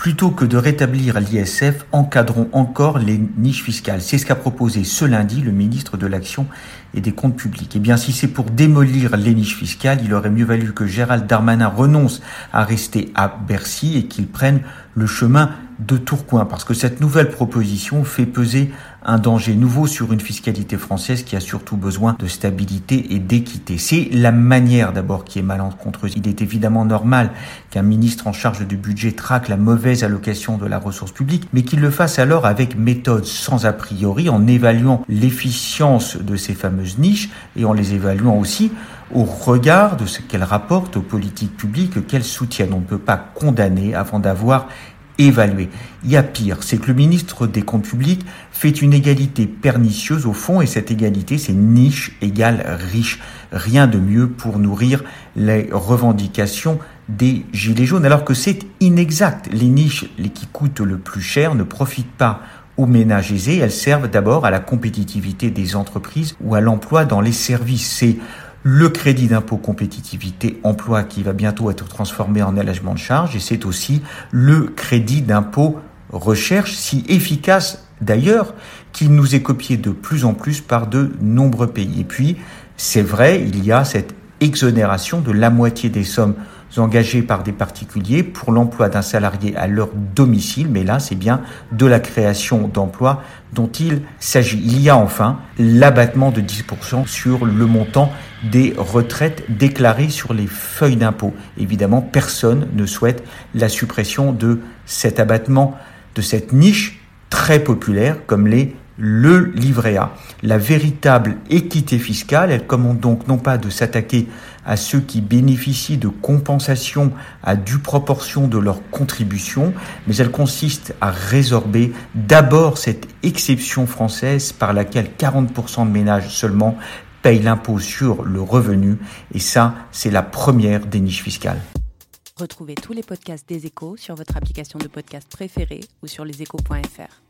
plutôt que de rétablir l'ISF, encadrons encore les niches fiscales. C'est ce qu'a proposé ce lundi le ministre de l'Action et des Comptes publics. Eh bien, si c'est pour démolir les niches fiscales, il aurait mieux valu que Gérald Darmanin renonce à rester à Bercy et qu'il prenne le chemin de Tourcoing, parce que cette nouvelle proposition fait peser un danger nouveau sur une fiscalité française qui a surtout besoin de stabilité et d'équité. C'est la manière d'abord qui est malencontreuse. Il est évidemment normal qu'un ministre en charge du budget traque la mauvaise allocation de la ressource publique, mais qu'il le fasse alors avec méthode sans a priori, en évaluant l'efficience de ces fameuses niches et en les évaluant aussi au regard de ce qu'elles rapportent aux politiques publiques qu'elles soutiennent. On ne peut pas condamner avant d'avoir évalué. Il y a pire, c'est que le ministre des Comptes publics fait une égalité pernicieuse au fond, et cette égalité, c'est niche égale riche. Rien de mieux pour nourrir les revendications des gilets jaunes, alors que c'est inexact. Les niches les qui coûtent le plus cher ne profitent pas aux ménages aisés, elles servent d'abord à la compétitivité des entreprises ou à l'emploi dans les services. C'est le crédit d'impôt compétitivité emploi qui va bientôt être transformé en allègement de charges et c'est aussi le crédit d'impôt recherche si efficace d'ailleurs qu'il nous est copié de plus en plus par de nombreux pays. Et puis, c'est vrai, il y a cette exonération de la moitié des sommes engagées par des particuliers pour l'emploi d'un salarié à leur domicile, mais là c'est bien de la création d'emplois dont il s'agit. Il y a enfin l'abattement de 10% sur le montant des retraites déclarées sur les feuilles d'impôt. Évidemment, personne ne souhaite la suppression de cet abattement, de cette niche très populaire comme les le livret A. La véritable équité fiscale, elle commande donc non pas de s'attaquer à ceux qui bénéficient de compensations à due proportion de leur contribution, mais elle consiste à résorber d'abord cette exception française par laquelle 40% de ménages seulement payent l'impôt sur le revenu, et ça, c'est la première des niches fiscales. Retrouvez tous les podcasts des échos sur votre application de podcast préférée ou sur leséchos.fr.